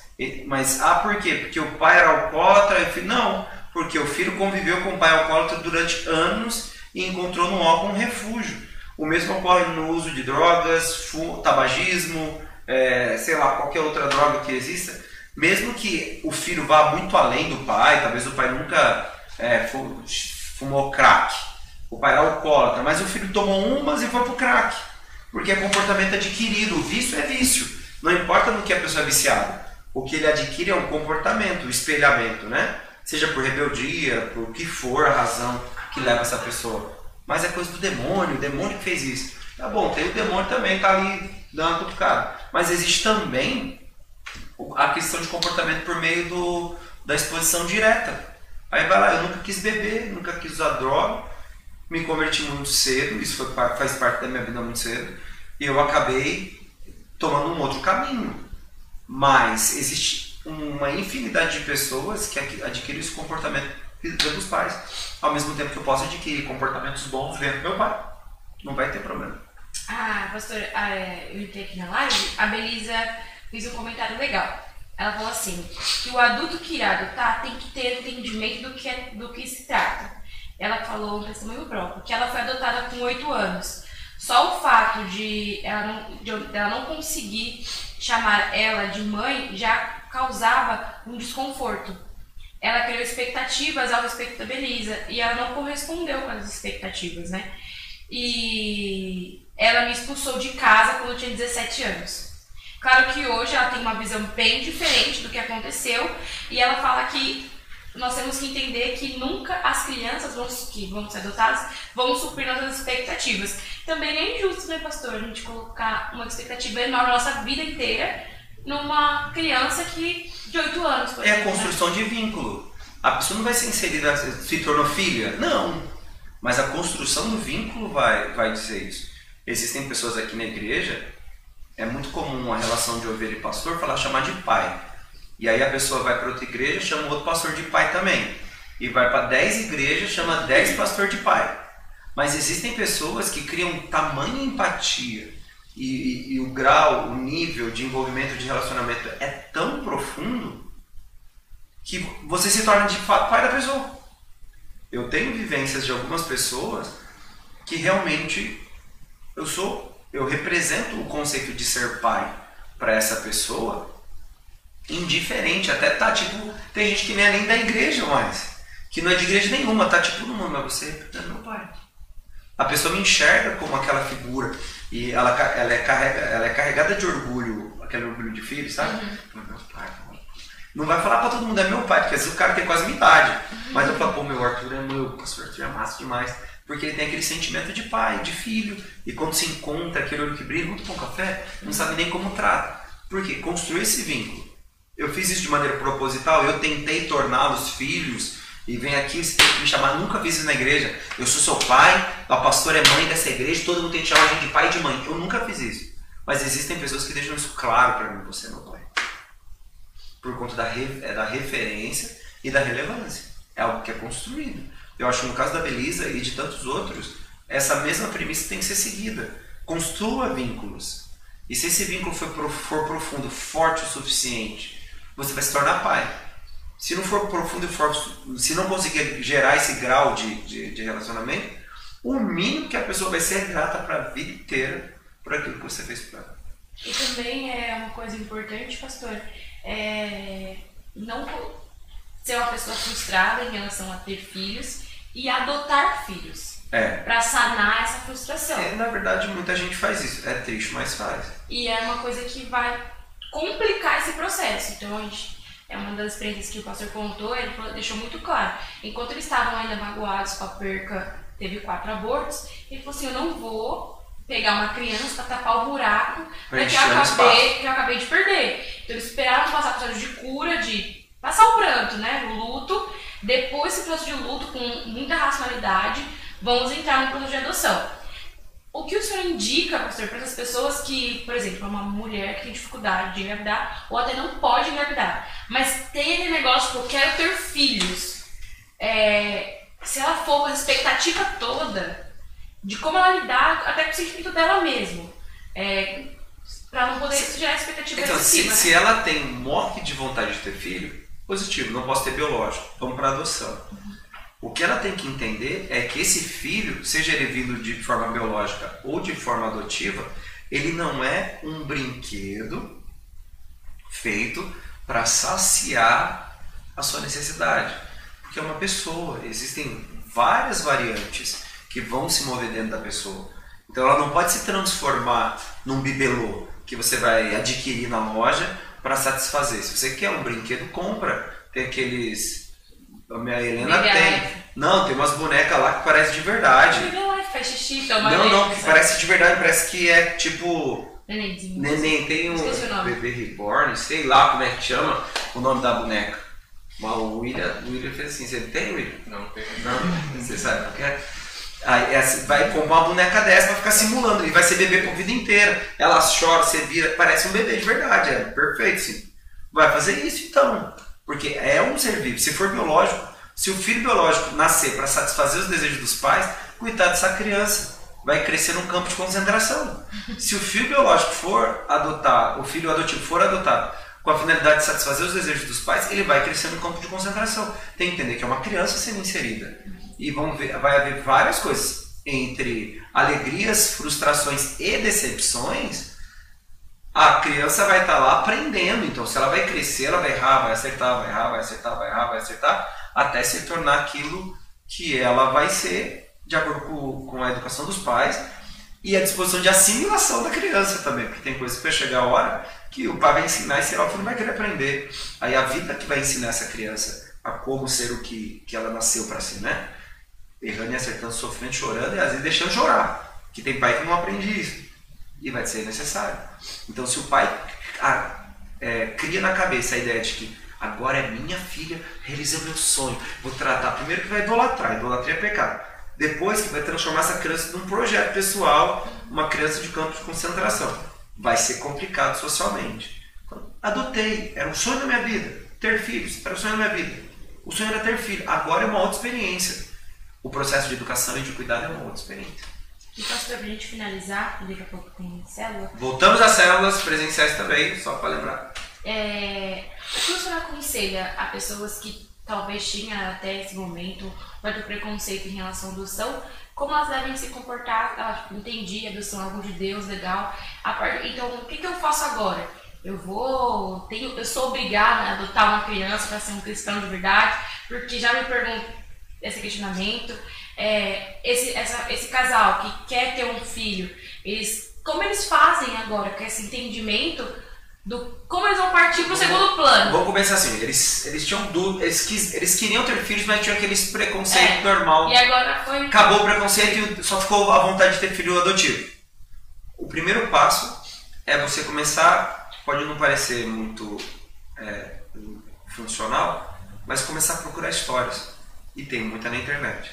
Speaker 2: Mas, ah, por quê? Porque o pai era alcoólatra? e Não, porque o filho conviveu com o pai alcoólatra durante anos e encontrou no álcool um refúgio. O mesmo ocorre no uso de drogas, tabagismo, é, sei lá, qualquer outra droga que exista. Mesmo que o filho vá muito além do pai, talvez o pai nunca é, fumou crack, o pai era alcoólatra, mas o filho tomou umas e foi pro crack. Porque é comportamento adquirido, o vício é vício. Não importa no que a pessoa é viciada. O que ele adquire é um comportamento, o um espelhamento, né? Seja por rebeldia, por que for a razão que leva essa pessoa. Mas é coisa do demônio, o demônio que fez isso. Tá bom, tem o demônio também, tá ali dando uma cutucada. Mas existe também a questão de comportamento por meio do, da exposição direta. Aí vai lá, eu nunca quis beber, nunca quis usar droga, me converti muito cedo, isso foi, faz parte da minha vida muito cedo, e eu acabei tomando um outro caminho. Mas existe uma infinidade de pessoas que adquirem esse comportamento dos pais, ao mesmo tempo que eu posso adquirir comportamentos bons dentro do meu pai. Não vai ter problema.
Speaker 1: Ah, pastor, ah, é, eu entrei aqui na live, a Belisa fez um comentário legal. Ela falou assim, que o adulto que irá adotar tem que ter entendimento do que, é, do que se trata. Ela falou um testemunho próprio, que ela foi adotada com oito anos. Só o fato de ela, não, de ela não conseguir chamar ela de mãe já causava um desconforto. Ela criou expectativas ao respeito da Belisa e ela não correspondeu com as expectativas, né? E ela me expulsou de casa quando eu tinha 17 anos. Claro que hoje ela tem uma visão bem diferente do que aconteceu e ela fala que nós temos que entender que nunca as crianças vão, que vão ser adotadas vão suprir nossas expectativas. Também é injusto, né, pastor, a gente colocar uma expectativa enorme na nossa vida inteira numa criança que de 8 anos.
Speaker 2: É exemplo, a né? construção né? de vínculo. A pessoa não vai ser inserida, se tornou filha. Não. Mas a construção do vínculo vai, vai dizer isso. Existem pessoas aqui na igreja é muito comum a relação de ovelha e pastor falar chamar de pai. E aí a pessoa vai para outra igreja, chama outro pastor de pai também. E vai para 10 igrejas, chama 10 pastor de pai. Mas existem pessoas que criam tamanha empatia e, e, o grau, o nível de envolvimento de relacionamento é tão profundo que você se torna de fato pai da pessoa. Eu tenho vivências de algumas pessoas que realmente eu sou eu represento o conceito de ser pai para essa pessoa indiferente, até tá tipo, tem gente que nem é nem da igreja mais, que não é de igreja nenhuma, tá tipo, não, mas você é meu pai. A pessoa me enxerga como aquela figura e ela, ela, é, carrega, ela é carregada de orgulho, aquele orgulho de filho, sabe? Uhum. Meu pai, não vai falar para todo mundo é meu pai, porque às vezes o cara tem quase minha idade. Uhum. Mas eu falo, pô, meu Arthur é meu, pastor Arthur é massa demais. Porque ele tem aquele sentimento de pai, de filho. E quando se encontra aquele olho que brilha, muito com café, não sabe nem como trata. Por quê? Construiu esse vínculo. Eu fiz isso de maneira proposital, eu tentei torná-los filhos. E vem aqui, você tem que me chamar, nunca fiz isso na igreja. Eu sou seu pai, a pastora é mãe dessa igreja, todo mundo tem que chamar a gente de pai e de mãe. Eu nunca fiz isso. Mas existem pessoas que deixam isso claro para mim, você é meu pai. Por conta da, é da referência e da relevância. É algo que é construído. Eu acho que no caso da Belisa e de tantos outros, essa mesma premissa tem que ser seguida. Construa vínculos. E se esse vínculo for, for profundo, forte o suficiente, você vai se tornar pai. Se não for profundo e forte, se não conseguir gerar esse grau de, de, de relacionamento, o mínimo que a pessoa vai ser grata para a vida inteira por aquilo que você fez para ela.
Speaker 1: E também é uma coisa importante, pastor, é não ser uma pessoa frustrada em relação a ter filhos e adotar filhos.
Speaker 2: É.
Speaker 1: Pra sanar essa frustração.
Speaker 2: É, na verdade, muita gente faz isso. É triste, mas faz.
Speaker 1: E é uma coisa que vai complicar esse processo. Então, a gente, é uma das experiências que o pastor contou, ele deixou muito claro. Enquanto eles estavam ainda magoados com a perca, teve quatro abortos, ele falou assim: Eu não vou pegar uma criança para tapar o buraco pra que, eu acabei, que eu acabei de perder. Então, eles esperaram passar o processo de cura, de passar o pranto, né? O luto depois desse processo de luto, com muita racionalidade, vamos entrar no processo de adoção. O que o senhor indica, pastor, para essas pessoas que, por exemplo, uma mulher que tem dificuldade de engravidar ou até não pode engravidar, mas tem aquele negócio que eu quero ter filhos, é, se ela for com a expectativa toda de como ela lidar até com o sentimento dela mesma, é, para não poder gerar expectativa
Speaker 2: então, excessiva. Se, né? se ela tem morte de vontade de ter filho, Positivo, não posso ter biológico. Vamos para adoção. O que ela tem que entender é que esse filho, seja ele vindo de forma biológica ou de forma adotiva, ele não é um brinquedo feito para saciar a sua necessidade. Porque é uma pessoa, existem várias variantes que vão se mover dentro da pessoa. Então ela não pode se transformar num bibelô que você vai adquirir na loja para satisfazer. Se você quer um brinquedo, compra. Tem aqueles. A minha Helena
Speaker 1: Mega
Speaker 2: tem.
Speaker 1: Life.
Speaker 2: Não, tem umas bonecas lá que parecem de verdade.
Speaker 1: Bebê lá faz xixi, toma
Speaker 2: Não, não, que parece de verdade, parece que é tipo.
Speaker 1: Nenenzinho.
Speaker 2: Neném, tem um bebê reborn, sei lá como é que chama o nome da boneca. Mas o William, o William fez assim, você tem, William?
Speaker 3: Não tem.
Speaker 2: Não, você sabe o que é? Aí vai comprar uma boneca dessa pra ficar simulando, e vai ser bebê por vida inteira. Ela chora, você vira, parece um bebê de verdade, é perfeito, sim. Vai fazer isso então, porque é um ser vivo. Se for biológico, se o filho biológico nascer para satisfazer os desejos dos pais, coitado dessa criança, vai crescer num campo de concentração. Se o filho biológico for adotar, o filho adotivo for adotado com a finalidade de satisfazer os desejos dos pais, ele vai crescer no campo de concentração. Tem que entender que é uma criança sendo inserida. E vão ver, vai haver várias coisas entre alegrias, frustrações e decepções. A criança vai estar lá aprendendo, então se ela vai crescer, ela vai errar, vai acertar, vai errar, vai acertar, vai errar, vai acertar, até se tornar aquilo que ela vai ser, de acordo com, com a educação dos pais e a disposição de assimilação da criança também, porque tem coisas que vai chegar a hora que o pai vai ensinar e o filho não vai querer aprender. Aí a vida que vai ensinar essa criança a como ser o que, que ela nasceu para ser, né? Errando e acertando, sofrendo, chorando e às vezes deixando chorar. Que tem pai que não aprende isso. E vai ser necessário. Então se o pai ah, é, cria na cabeça a ideia de que agora é minha filha, realizei o meu sonho, vou tratar, primeiro que vai idolatrar, idolatria é pecado. Depois que vai transformar essa criança num projeto pessoal, uma criança de campo de concentração. Vai ser complicado socialmente. Então, Adotei, era um sonho da minha vida. Ter filhos, era o sonho da minha vida. O sonho era ter filho. Agora é uma outra experiência. O processo de educação e de cuidado é uma outra experiência.
Speaker 1: E pastor, pra gente finalizar, daqui a pouco tem célula,
Speaker 2: Voltamos às células presenciais também, só para lembrar.
Speaker 1: é, o que o senhor aconselha a pessoas que talvez tinham até esse momento certo preconceito em relação à adoção, como elas devem se comportar? Ela tipo, entendi, a adoção é algo de Deus, legal. A Então, o que, que eu faço agora? Eu vou, tenho, eu sou obrigada a adotar uma criança para ser um cristão de verdade, porque já me pergunto esse questionamento. É, esse, essa- esse casal que quer ter um filho, eles, como eles fazem agora com esse entendimento do como eles vão partir para o segundo plano?
Speaker 2: Vamos começar assim, eles, eles tinham dúvida, eles, quis, eles queriam ter filhos, mas tinham aqueles preconceito
Speaker 1: É.
Speaker 2: normal.
Speaker 1: E agora foi.
Speaker 2: Acabou o preconceito e só ficou a vontade de ter filho adotivo. O primeiro passo é você começar, pode não parecer muito é, funcional, mas começar a procurar histórias. E tem muita na internet,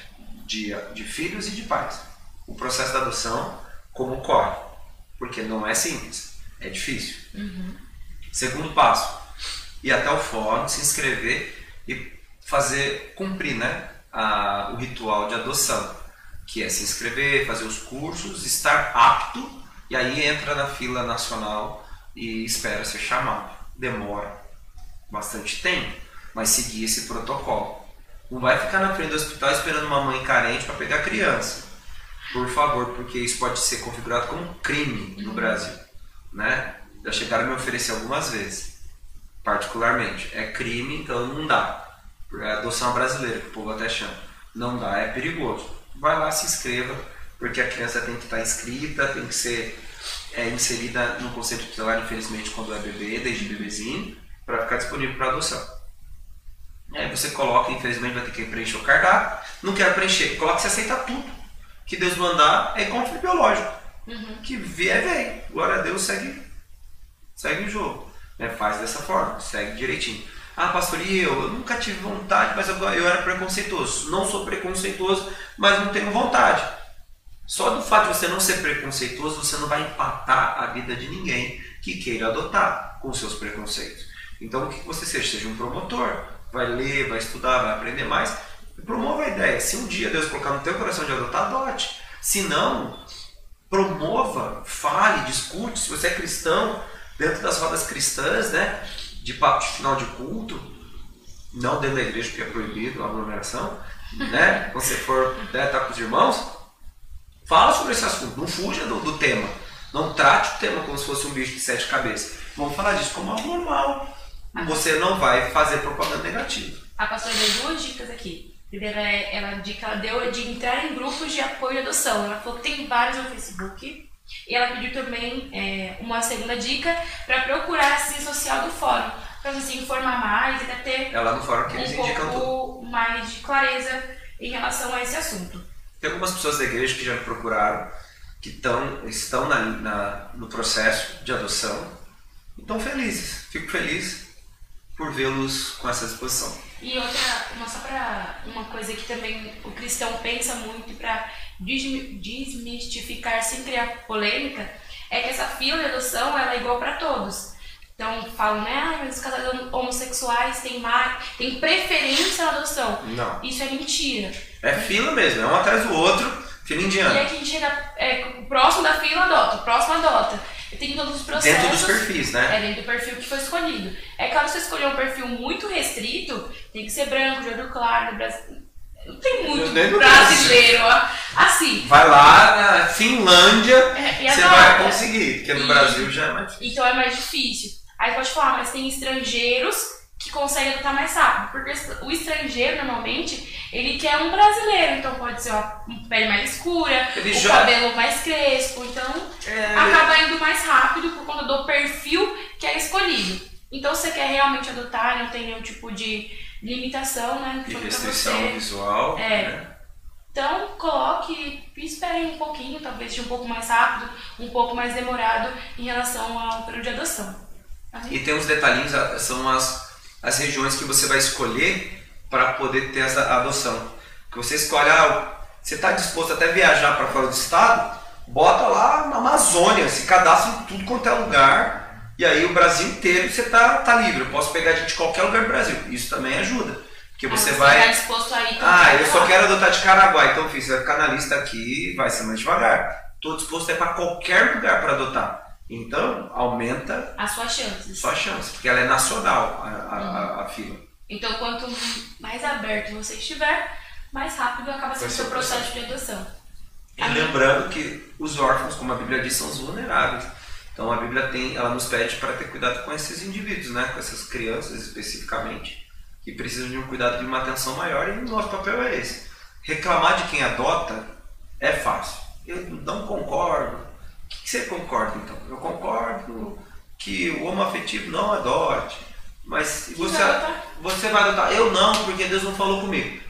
Speaker 2: de, de filhos e de pais. O processo da adoção, como ocorre. Porque não é simples, é difícil. Segundo passo, ir até o fórum, se inscrever e fazer, cumprir né, a- o ritual de adoção, que é se inscrever, fazer os cursos, estar apto e aí entra na fila nacional e espera ser chamado. Demora bastante tempo, mas seguir esse protocolo. Não vai ficar na frente do hospital esperando uma mãe carente para pegar a criança. Por favor, porque isso pode ser configurado como crime no Brasil. Né? Já chegaram a me oferecer algumas vezes, particularmente. É crime, então não dá. É adoção brasileira, que o povo até chama. Não dá, é perigoso. Vai lá, se inscreva, porque a criança tem que estar inscrita, tem que ser é, inserida no conceito tutelar, infelizmente, quando é bebê, desde bebezinho, para ficar disponível para adoção. Aí você coloca, infelizmente vai ter que preencher o cardápio. Não quero preencher, coloca você aceita tudo. Que Deus mandar é filho biológico. Que vier, vem. Glória a Deus, segue, segue o jogo. Né? Faz dessa forma, segue direitinho. Ah, pastor, e eu? Eu nunca tive vontade, mas eu, eu era preconceituoso. Não sou preconceituoso, mas não tenho vontade. Só do fato de você não ser preconceituoso, você não vai empatar a vida de ninguém que queira adotar com seus preconceitos. Então, o que você seja? Seja um promotor, vai ler, vai estudar, vai aprender mais. Promova a ideia. Se um dia Deus colocar no teu coração de adotar, adote. Se não, promova, fale, discute. Se você é cristão, dentro das rodas cristãs, né, de papo de final de culto, não dentro da igreja, porque é proibido a aglomeração, né? Quando você for né, tá com os irmãos, fala sobre esse assunto, não fuja do, do tema. Não trate o tema como se fosse um bicho de sete cabeças. Vamos falar disso como algo normal. Você não vai fazer propaganda negativa.
Speaker 1: A pastora deu duas dicas aqui. Primeiro, é- ela, a dica ela deu é de entrar em grupos de apoio à adoção. Ela falou que tem vários no Facebook. E ela pediu também é, uma segunda dica para procurar a assistência social do fórum, para você se informar mais e até ter
Speaker 2: É lá no fórum que eles
Speaker 1: um
Speaker 2: indicam tudo.
Speaker 1: pouco mais de clareza em relação a esse assunto.
Speaker 2: Tem algumas pessoas da igreja que já me procuraram, que tão, estão na, na- no processo de adoção e estão felizes. Fico feliz por vê-los com essa disposição.
Speaker 1: E outra, uma, só pra uma coisa que também o cristão pensa muito para desmistificar sem criar polêmica, é que essa fila de adoção ela é igual para todos. Então falam, né, ah, mas os casais homossexuais têm, mais, têm preferência na adoção.
Speaker 2: Não.
Speaker 1: Isso é mentira.
Speaker 2: É fila mesmo, é um atrás do outro, fila
Speaker 1: E
Speaker 2: indiana.
Speaker 1: aí quem chega é, o próximo da fila adota, o próximo adota. Tem todos os processos.
Speaker 2: Dentro dos perfis, né?
Speaker 1: É dentro do perfil que foi escolhido. É claro, se você escolher um perfil muito restrito, tem que ser branco, de olho claro. Não tem muito brasileiro ó. assim.
Speaker 2: Vai lá na Finlândia,
Speaker 1: É,
Speaker 2: você vai conseguir, porque no
Speaker 1: E-
Speaker 2: Brasil já é mais difícil.
Speaker 1: Então é mais difícil. Aí pode falar, mas tem estrangeiros que conseguem adotar mais rápido. Porque o estrangeiro, normalmente, ele quer um brasileiro. Então pode ser uma pele mais escura,
Speaker 2: Ele
Speaker 1: o
Speaker 2: já-
Speaker 1: cabelo mais crespo. Então
Speaker 2: É,
Speaker 1: acaba indo mais rápido por conta do perfil que é escolhido. Então, se você quer realmente adotar, não tem nenhum tipo de limitação, né?
Speaker 2: de
Speaker 1: pra
Speaker 2: restrição visual.
Speaker 1: É.
Speaker 2: né?
Speaker 1: Então, coloque espere um pouquinho, talvez seja um pouco mais rápido, um pouco mais demorado em relação ao período de adoção.
Speaker 2: E tem uns detalhinhos, são as, as regiões que você vai escolher para poder ter essa adoção. Que você escolhe, ah, você está disposto até viajar para fora do estado, bota lá na Amazônia, se cadastra em tudo quanto é lugar, e aí o Brasil inteiro você tá, tá livre. Eu posso pegar gente de qualquer lugar do Brasil. Isso também ajuda. Porque você
Speaker 1: Ah,
Speaker 2: vai.
Speaker 1: está disposto a ir então,
Speaker 2: Ah, eu só quero adotar de Caraguá, então filho, você vai ficar na lista aqui vai ser mais devagar. Estou disposto a ir para qualquer lugar para adotar. Então, aumenta
Speaker 1: as suas chances.
Speaker 2: só a chance, porque ela é nacional, a, a, a- a fila.
Speaker 1: Então, quanto mais aberto você estiver, mais rápido acaba sendo o seu processo de adoção.
Speaker 2: E lembrando que os órfãos, como a Bíblia diz, são os vulneráveis. Então a Bíblia tem, ela nos pede para ter cuidado com esses indivíduos, né? com essas crianças especificamente, que precisam de um cuidado de uma atenção maior e o nosso papel é esse. Reclamar de quem adota é fácil. Eu não concordo. O que você concorda então? Eu concordo que o homoafetivo não adote. Mas você,
Speaker 1: vai adotar?
Speaker 2: você vai adotar? Eu não, porque Deus não falou comigo.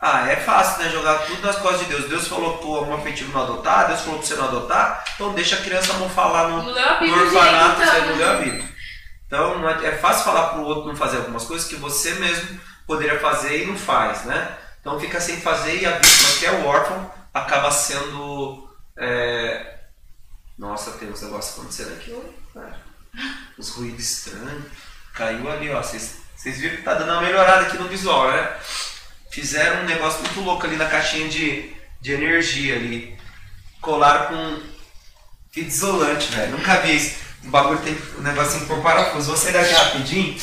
Speaker 2: Ah, é fácil, né? Jogar tudo nas costas de Deus. Deus falou pro homoafetivo não adotar, Deus falou pra você não adotar, então deixa a criança não falar no,
Speaker 1: a
Speaker 2: no orfanato, você
Speaker 1: então,
Speaker 2: não
Speaker 1: né?
Speaker 2: leu a Bíblia. Então é, é fácil falar pro outro não fazer algumas coisas que você mesmo poderia fazer e não faz, né? Então fica sem fazer e a vítima, que é o órfão, acaba sendo. é, Nossa, tem uns negócios acontecendo aqui, cara. Uns ruídos estranhos. Caiu ali, ó. Vocês viram que tá dando uma melhorada aqui no visual, né? Fizeram um negócio muito louco ali na caixinha de, de energia ali. Colaram com fita isolante, velho. Nunca vi isso. O bagulho tem um negocinho por parafuso. Vou sair daqui rapidinho.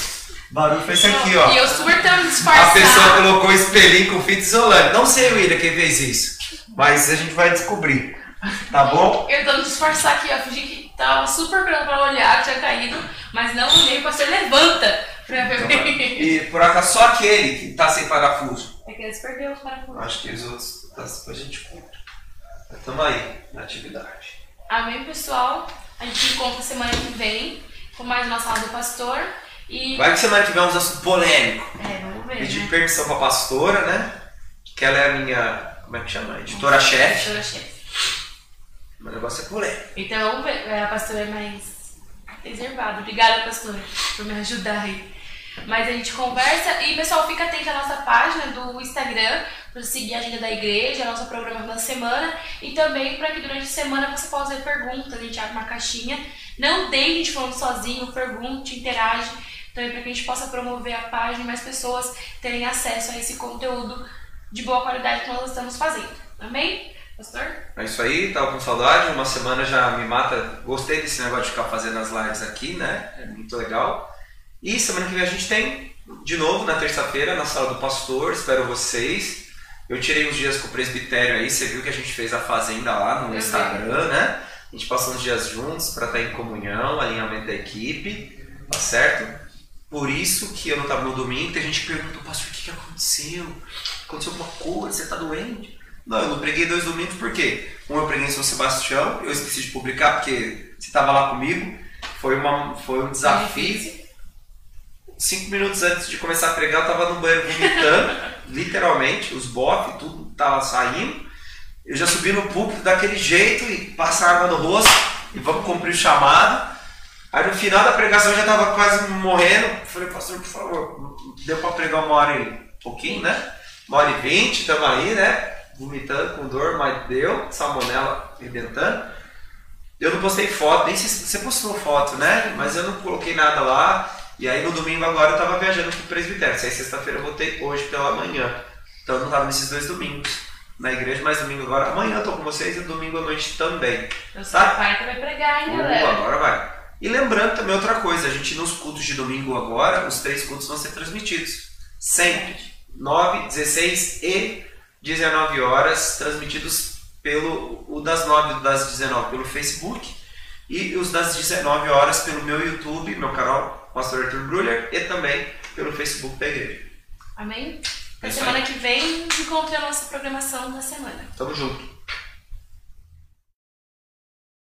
Speaker 2: O barulho foi esse aqui, ó.
Speaker 1: E eu super tentando
Speaker 2: A
Speaker 1: disfarçar.
Speaker 2: pessoa colocou espelhinho com fita isolante. Não sei, William, quem fez isso. Mas a gente vai descobrir. Tá bom?
Speaker 1: Eu tentando disfarçar aqui, ó. Fingi que tava super pronto pra olhar, tinha caído, mas não olhei, o pastor levanta pra ver.
Speaker 2: Então, E por acaso só aquele que tá sem parafuso.
Speaker 1: É que eles perderam os parafusos.
Speaker 2: Acho que os outros tá, depois a gente conta. Estamos aí na atividade.
Speaker 1: Amém, pessoal? A gente encontra semana que vem com mais uma sala do pastor. E.
Speaker 2: Vai que semana que vem é um assunto polêmico.
Speaker 1: É, vamos ver.
Speaker 2: Pedir
Speaker 1: né?
Speaker 2: permissão pra pastora, né? Que ela é a minha. Como é que chama? Editora-chefe.
Speaker 1: Editora-chefe.
Speaker 2: O negócio é polêmico.
Speaker 1: Então. É, A pastora é mais reservada. Obrigada, pastora, por me ajudar aí. Mas a gente conversa e, pessoal, fica atento à nossa página do Instagram para seguir a agenda da igreja, a nossa programação da semana e também para que durante a semana você possa fazer perguntas, a gente abre uma caixinha. Não deixe gente falando sozinho, pergunte, interage, também para que a gente possa promover a página e mais pessoas terem acesso a esse conteúdo de boa qualidade que nós estamos fazendo. Amém? Pastor?
Speaker 2: É isso aí, tava com saudade, uma semana já me mata. Gostei desse negócio de ficar fazendo as lives aqui, né? É muito legal. E semana que vem a gente tem de novo na terça-feira na sala do pastor, espero vocês. Eu tirei uns dias com o presbitério aí, você viu que a gente fez a fazenda lá no Instagram, né? A gente passou uns dias juntos para estar em comunhão, alinhamento da equipe, tá certo? Por isso que eu não estava no domingo, tem gente que pergunta, pastor, o que, que aconteceu? Aconteceu alguma coisa? Você tá doente? Não, eu não preguei dois domingos por quê? Um eu preguei em São Sebastião, eu esqueci de publicar porque você estava lá comigo. Foi, uma, foi um desafio. Cinco minutos antes de começar a pregar, eu estava no banheiro vomitando, literalmente, os bofs, tudo tava saindo. Eu já subi no púlpito daquele jeito e passa água no rosto e vamos cumprir o chamado. Aí no final da pregação eu já estava quase morrendo. Falei, pastor, por favor, deu para pregar uma hora e pouquinho, né? Uma hora e vinte, estamos aí, né? Vomitando com dor, mas deu, salmonela arrebentando. Eu não postei foto, nem se você postou foto, né? Mas eu não coloquei nada lá. E aí no domingo agora eu tava viajando pro presbitério. Aí sexta-feira eu voltei hoje pela manhã. Então eu não tava nesses dois domingos na igreja, mas domingo agora. Amanhã eu tô com vocês e domingo à noite também.
Speaker 1: Eu sou a pai que vai pregar, hein,
Speaker 2: Uh,
Speaker 1: galera?
Speaker 2: agora vai. E lembrando também outra coisa, a gente nos cultos de domingo agora, os três cultos vão ser transmitidos. Sempre. 9, 16 e 19 horas, transmitidos pelo o das 9 e o das 19 pelo Facebook e os das 19 horas pelo meu YouTube, meu canal Pastor Arthur Bruller e também pelo Facebook da igreja.
Speaker 1: Amém?
Speaker 2: É
Speaker 1: Na semana que vem, encontre a nossa programação da semana.
Speaker 2: Tamo junto.